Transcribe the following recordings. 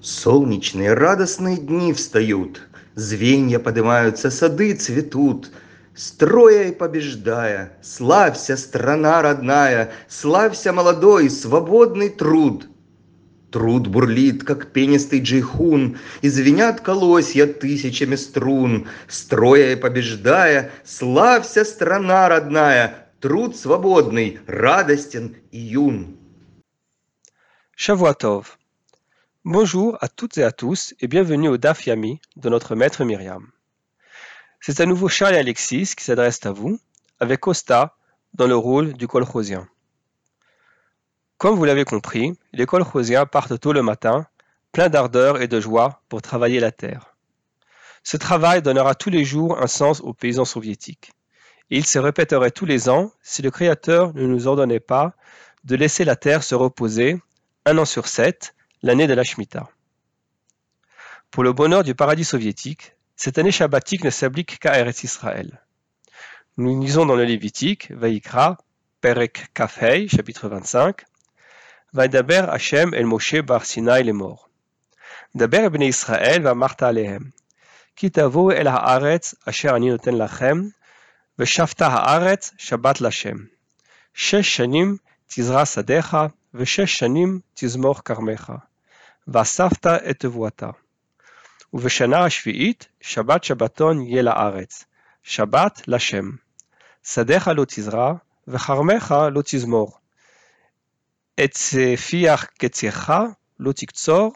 Солнечные радостные дни встают, Звенья поднимаются, сады цветут. Строя и побеждая, славься, страна родная, Славься, молодой, свободный труд. Труд бурлит, как пенистый джейхун, И звенят колосья тысячами струн. Строя и побеждая, славься, страна родная, Труд свободный, радостен и юн. Shavuatov. Bonjour à toutes et à tous et bienvenue au Daf Yami de notre maître Myriam. C'est à nouveau Charles et Alexis qui s'adressent à vous, avec Costa dans le rôle du colchosien. Comme vous l'avez compris, les colchosiens partent tôt le matin, pleins d'ardeur et de joie pour travailler la terre. Ce travail donnera tous les jours un sens aux paysans soviétiques. Et il se répéterait tous les ans si le Créateur ne nous ordonnait pas de laisser la terre se reposer un an sur sept l'année de la Shemitah. Pour le bonheur du paradis soviétique, cette année shabbatique ne s'applique qu'à Eretz Israël. Nous lisons dans le Lévitique, Vaikra, Perek Kafhei, chapitre 25, Vaidaber Hashem el Moshe bar Sinai les morts. Daber ben Israël va Martha alehem. Kitavo el haaretz asher ani noten lachem, veshafta haaretz shabbat lachem. Shesh shanim tizra sadecha, ושש שנים תזמור כרמך. ואספת את תבואתה. ובשנה השביעית שבת שבתון יהיה לארץ, שבת לשם. שדיך לא תזרע, וכרמך לא תזמור. את פיח קציך לא תקצור,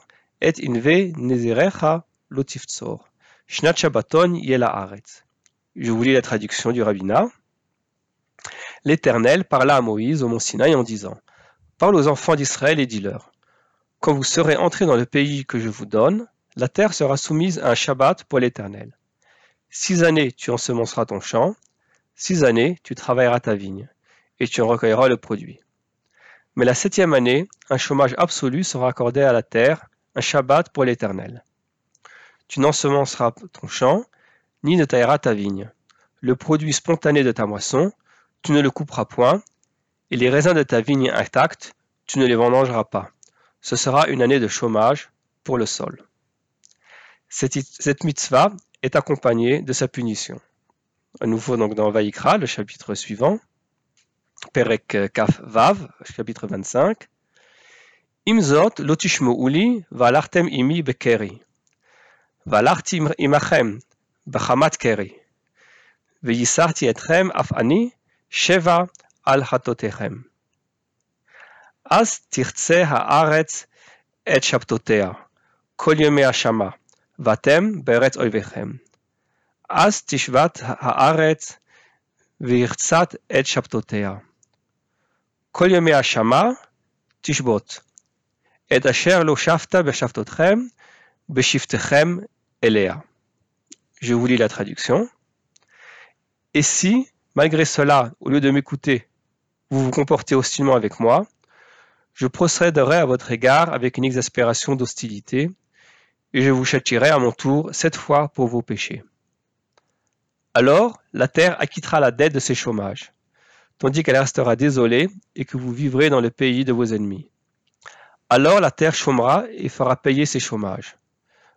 את ענבי נזירך לא תפצור. שנת שבתון יהיה לארץ. Je vous lis la traduction du rabbinat. L'Éternel parla à Moïse au mont Sinaï en disant Parle aux enfants d'Israël et dis-leur Quand vous serez entrés dans le pays que je vous donne, la terre sera soumise à un Shabbat pour l'Éternel. Six années tu ensemenceras ton champ, six années tu travailleras ta vigne, et tu en recueilleras le produit. Mais la septième année, un chômage absolu sera accordé à la terre, un Shabbat pour l'Éternel. Tu n'ensemenceras ton champ, ni ne tailleras ta vigne. Le produit spontané de ta moisson, tu ne le couperas point, et les raisins de ta vigne intacts, tu ne les vendangeras pas. Ce sera une année de chômage pour le sol. Cette, mitzvah est accompagnée de sa punition. À nouveau donc dans Vaïkra, le chapitre suivant, Perek Kaf Vav, chapitre 25. Imzot lotishmouli valartem imi bekeri. Valartim imachem bechamat keri. Veyisarti etrem af ani sheva על חטאותיכם. אז תרצה הארץ את שבתותיה, כל ימי השמה, ואתם בארץ אויביכם. אז תשבת הארץ וירצת את שבתותיה. כל ימי השמה תשבות, את אשר לא שבת בשבתותכם, בשבתכם אליה. Je vous lis la traduction. Et si, malgré cela, au lieu de m'écouter, vous vous comportez hostilement avec moi, je procéderai à votre égard avec une exaspération d'hostilité, et je vous châtierai à mon tour cette fois pour vos péchés. Alors la terre acquittera la dette de ses chômages, tandis qu'elle restera désolée et que vous vivrez dans le pays de vos ennemis. Alors la terre chômera et fera payer ses chômages.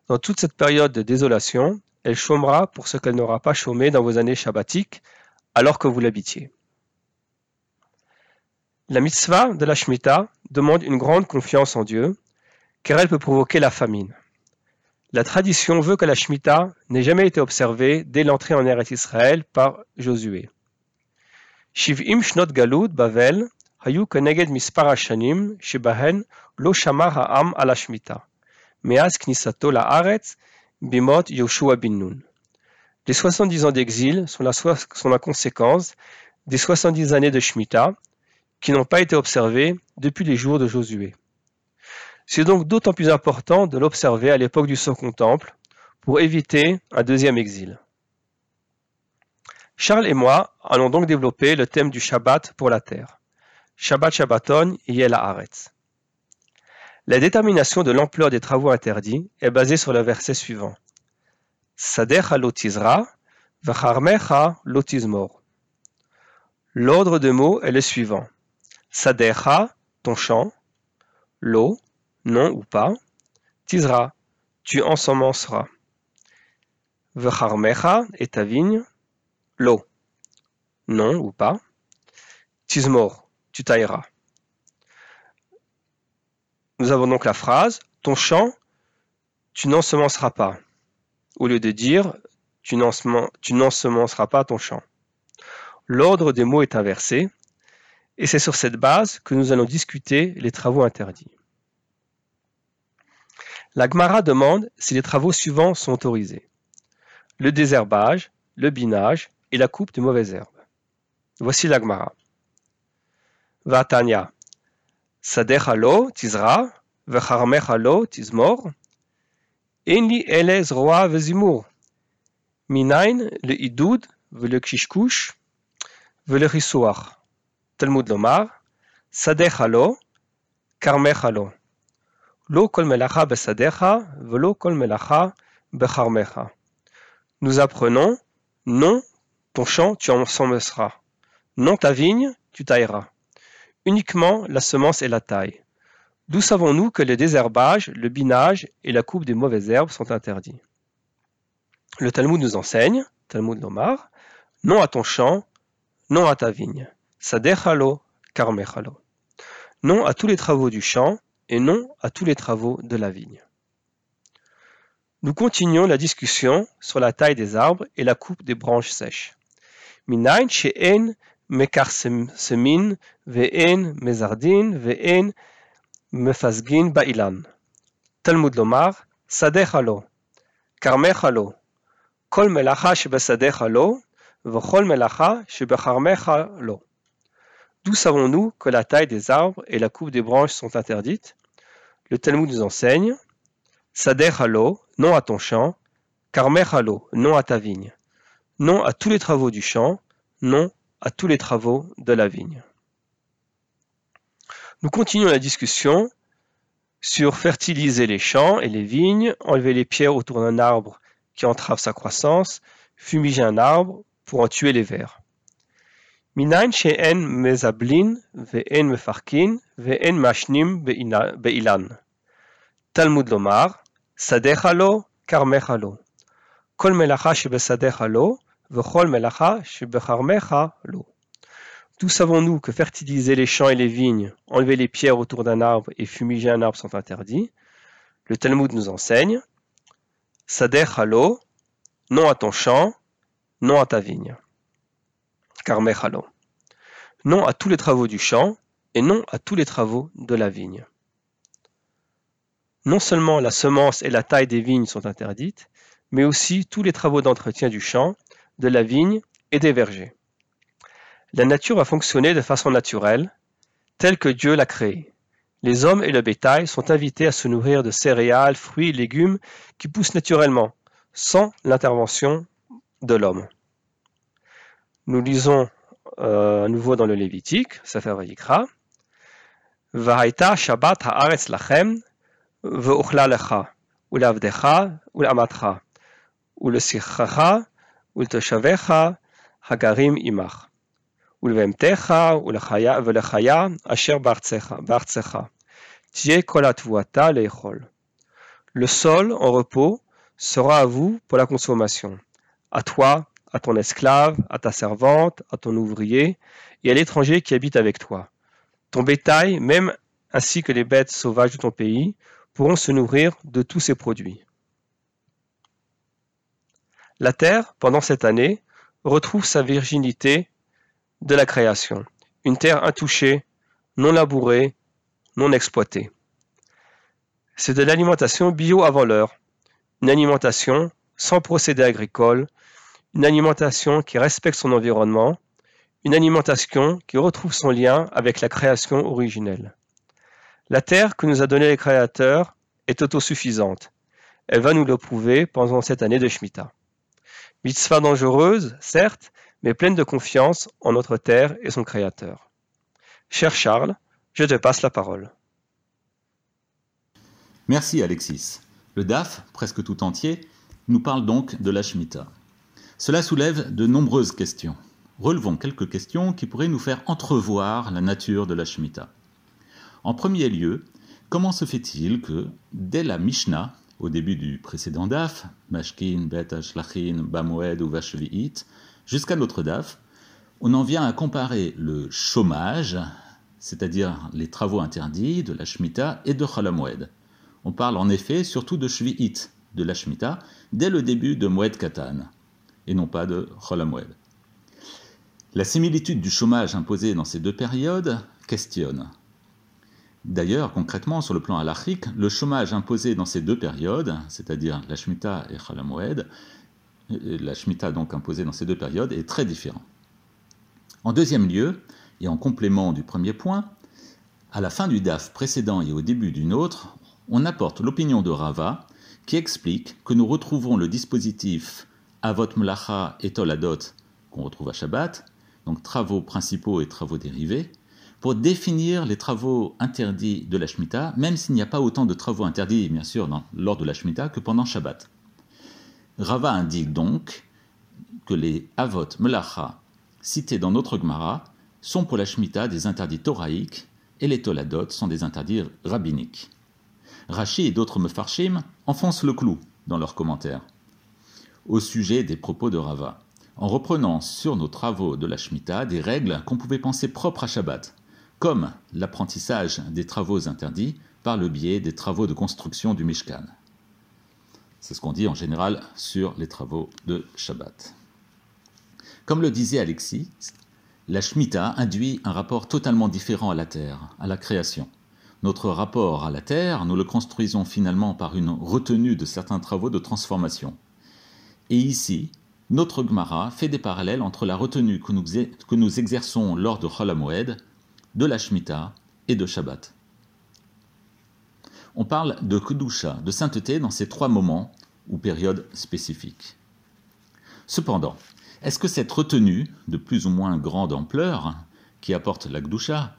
Dans toute cette période de désolation, elle chômera pour ce qu'elle n'aura pas chômé dans vos années shabbatiques, alors que vous l'habitiez. La mitzvah de la Shemitah demande une grande confiance en Dieu, car elle peut provoquer la famine. La tradition veut que la Shemitah n'ait jamais été observée dès l'entrée en Eretz Israël par Josué. Shiv'im shnot galud Bavel hayu keneged mispar lo shamar ha'am ala Shemitah, me'az knisato bimot Yoshua bin Nun. Les 70 ans d'exil sont la, sont la conséquence des 70 années de Shemitah, qui n'ont pas été observés depuis les jours de Josué. C'est donc d'autant plus important de l'observer à l'époque du Second Temple pour éviter un deuxième exil. Charles et moi allons donc développer le thème du Shabbat pour la terre. Shabbat Shabbaton Yel Haaretz. La détermination de l'ampleur des travaux interdits est basée sur le verset suivant. Sadecha lotizra, vacharmecha lotizmor. L'ordre de mots est le suivant. Sadecha, ton champ, lo, non ou pas, Tizra, tu ensemenceras. Vecharmecha et ta vigne, l'eau. Non ou pas. Tizmor, tu tailleras. Nous avons donc la phrase Ton champ, tu n'ensemenceras pas. Au lieu de dire Tu n'ensemenceras pas ton champ. L'ordre des mots est inversé, et c'est sur cette base que nous allons discuter les travaux interdits. La Gemara demande si les travaux suivants sont autorisés. Le désherbage, le binage et la coupe de mauvaises herbes. Voici la Gemara. Vatanya. Sadecha lo tizra, vecharmecha lo tizmor. Enli elez roa vezimur. Minain le idud, le kishkush, le. Talmud lomar. Sadecha lo, karmecha lo. Lo kol melacha velo kol melacha. Nous apprenons non, ton champ tu ensemenceras. Non, ta vigne tu tailleras. Uniquement la semence et la taille. D'où savons-nous que le désherbage, le binage et la coupe des mauvaises herbes sont interdits? Le Talmud nous enseigne, Talmud Lomar, non à ton champ, non à ta vigne. Sadechalo, karmechalo. Non à tous les travaux du champ, et non à tous les travaux de la vigne. Nous continuons la discussion sur la taille des arbres et la coupe des branches sèches. Minain she'en mekarsemin ve'en mezardin ve'en mefasgin ba'ilan. Talmud lomar, sadechalo, karmechalo, kol melacha shebesadechalo, v'chol melacha shebecharmechalo. D'où savons-nous que la taille des arbres et la coupe des branches sont interdites? Le Talmud nous enseigne Sader halo, non à ton champ, Karmer halo, non à ta vigne, non à tous les travaux du champ, non à tous les travaux de la vigne. Nous continuons la discussion sur fertiliser les champs et les vignes, enlever les pierres autour d'un arbre qui entrave sa croissance, fumiger un arbre pour en tuer les vers. מניין שאין מזבלין ואין מפרקין ואין מעשנים באילן. תלמוד לומר, שדיך לו, כרמך לו. כל מלאכה שבשדיך לו, וכל מלאכה שבכרמך לו. D'où savons-nous que fertiliser les champs et les vignes, enlever les pierres autour d'un arbre et fumiger un arbre sont interdits Le Talmud nous enseigne Sader halo, non à ton champ, non à ta vigne. Karmechalo. Non à tous les travaux du champ et non à tous les travaux de la vigne. Non seulement la semence et la taille des vignes sont interdites, mais aussi tous les travaux d'entretien du champ, de la vigne et des vergers. La nature a fonctionné de façon naturelle, telle que Dieu l'a créée. Les hommes et le bétail sont invités à se nourrir de céréales, fruits, légumes qui poussent naturellement, sans l'intervention de l'homme. Nous lisons euh, à nouveau dans le Lévitique, Sefer Vayikra. והייתה שבת הארץ לכם, ואוכלה לך, ולעבדך, ולאמתך, ולשיחך, ולתושביך, הגרים עמך, ולבהמתך, ולחיה, ולחיה, אשר בארצך, בארצך. תהיה כל התבואתה לאכול. Le sol en repos sera à vous pour la consommation. À toi, à ton esclave, à ta servante, à ton ouvrier et à l'étranger qui habite avec toi. Ton bétail, même ainsi que les bêtes sauvages de ton pays, pourront se nourrir de tous ces produits. La terre, pendant cette année, retrouve sa virginité de la création, une terre intouchée, non labourée, non exploitée. C'est de l'alimentation bio avant l'heure, une alimentation sans procédé agricole, une alimentation qui respecte son environnement, une alimentation qui retrouve son lien avec la création originelle. La terre que nous a donnée les créateurs est autosuffisante. Elle va nous le prouver pendant cette année de Shemitah. Mitzvah dangereuse, certes, mais pleine de confiance en notre terre et son créateur. Cher Charles, je te passe la parole. Merci Alexis. Le DAF, presque tout entier, nous parle donc de la Shemitah. Cela soulève de nombreuses questions. Relevons quelques questions qui pourraient nous faire entrevoir la nature de la Shemitah. En premier lieu, Comment se fait-il que, dès la Mishnah, au début du précédent DAF, Mashkin, Bet, Ashlachin, Bamoed ou Vashvi'it, jusqu'à notre DAF, on en vient à comparer le chômage, c'est-à-dire les travaux interdits de la Shemitah et de Cholamoed. On parle en effet surtout de Shvi'it, de la Shemitah, dès le début de Moed Katan, et non pas de Cholamoed. La similitude du chômage imposé dans ces deux périodes questionne. D'ailleurs, concrètement, sur le plan halachique, le chômage imposé dans ces deux périodes, c'est-à-dire la Shemitah et Chalamoed, euh, la Shemitah donc imposée dans ces deux périodes, est très différent. En deuxième lieu, et en complément du premier point, à la fin du DAF précédent et au début d'une autre, on apporte l'opinion de Rava qui explique que nous retrouvons le dispositif Avot Mlacha et Toladot qu'on retrouve à Shabbat, donc travaux principaux et travaux dérivés, pour définir les travaux interdits de la Shemitah, même s'il n'y a pas autant de travaux interdits, bien sûr, lors de la Shemitah que pendant Shabbat. Rava indique donc que les Avot Melacha cités dans notre Gemara sont pour la Shemitah des interdits thoraïques et les Toladot sont des interdits rabbiniques. Rashi et d'autres Mefarshim enfoncent le clou dans leurs commentaires au sujet des propos de Rava, en reprenant sur nos travaux de la Shemitah des règles qu'on pouvait penser propres à Shabbat, comme l'apprentissage des travaux interdits par le biais des travaux de construction du Mishkan. C'est ce qu'on dit en général sur les travaux de Shabbat. Comme le disait Alexis, la Shemitah induit un rapport totalement différent à la terre, à la création. Notre rapport à la terre, nous le construisons finalement par une retenue de certains travaux de transformation. Et ici, notre Gemara fait des parallèles entre la retenue que nous, exerçons lors de Chol de la Shemitah et de Shabbat. On parle de Kedusha, de sainteté dans ces trois moments ou périodes spécifiques. Cependant, est-ce que cette retenue, de plus ou moins grande ampleur, qui apporte la Kedusha,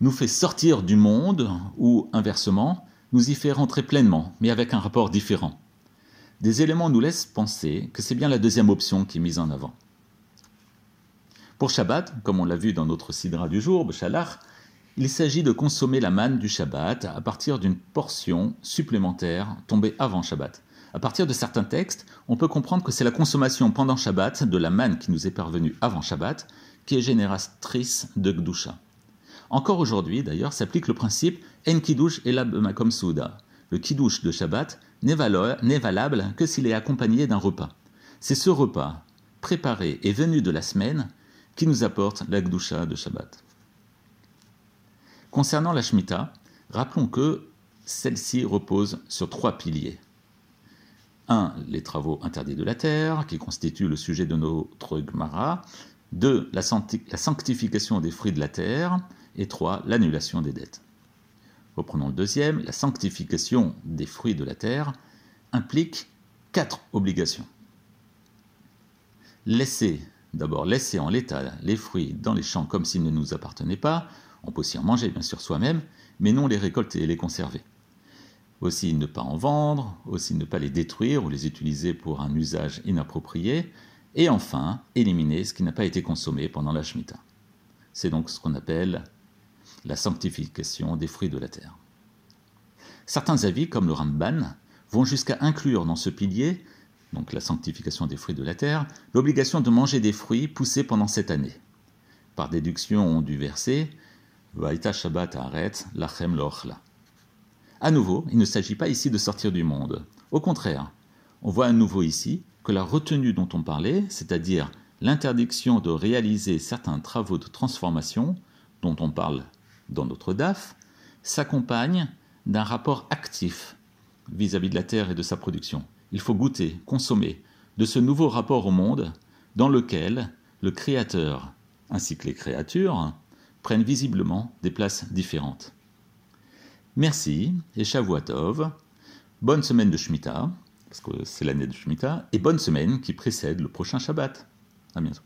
nous fait sortir du monde ou, inversement, nous y fait rentrer pleinement, mais avec un rapport différent? Des éléments nous laissent penser que c'est bien la deuxième option qui est mise en avant. Pour Shabbat, comme on l'a vu dans notre sidra du jour, Beshalach, il s'agit de consommer la manne du Shabbat à partir d'une portion supplémentaire tombée avant Shabbat. À partir de certains textes, on peut comprendre que c'est la consommation pendant Shabbat de la manne qui nous est parvenue avant Shabbat qui est génératrice de Gdusha. Encore aujourd'hui, d'ailleurs, s'applique le principe En Kiddush Elab Makom Souda. Le Kiddush de Shabbat n'est valable que s'il est accompagné d'un repas. C'est ce repas, préparé et venu de la semaine, qui nous apporte la Gdusha de Shabbat. Concernant la Shemitah, rappelons que celle-ci repose sur trois piliers. 1. Les travaux interdits de la terre, qui constituent le sujet de notre Gemara. 2. La sanctification des fruits de la terre. Et 3. L'annulation des dettes. Reprenons le deuxième. La sanctification des fruits de la terre implique quatre obligations. Laisser D'abord, laisser en l'état les fruits dans les champs comme s'ils ne nous appartenaient pas. On peut aussi en manger, bien sûr, soi-même, mais non les récolter et les conserver. Aussi ne pas en vendre, aussi ne pas les détruire ou les utiliser pour un usage inapproprié. Et enfin, éliminer ce qui n'a pas été consommé pendant la Shemitah. C'est donc ce qu'on appelle la sanctification des fruits de la terre. Certains avis, comme le Ramban, vont jusqu'à inclure dans ce pilier donc la sanctification des fruits de la terre, l'obligation de manger des fruits poussés pendant cette année. Par déduction du verset, Vaïta Shabbat Aret Lachem Lochla. À nouveau, il ne s'agit pas ici de sortir du monde. Au contraire, on voit à nouveau ici que la retenue dont on parlait, c'est-à-dire l'interdiction de réaliser certains travaux de transformation, dont on parle dans notre DAF, s'accompagne d'un rapport actif vis à -vis de la terre et de sa production il faut goûter, consommer de ce nouveau rapport au monde dans lequel le Créateur ainsi que les créatures prennent visiblement des places différentes. Merci et Shavuatov. Bonne semaine de Shemitah, parce que c'est l'année de Shemitah, et bonne semaine qui précède le prochain Shabbat. À bientôt.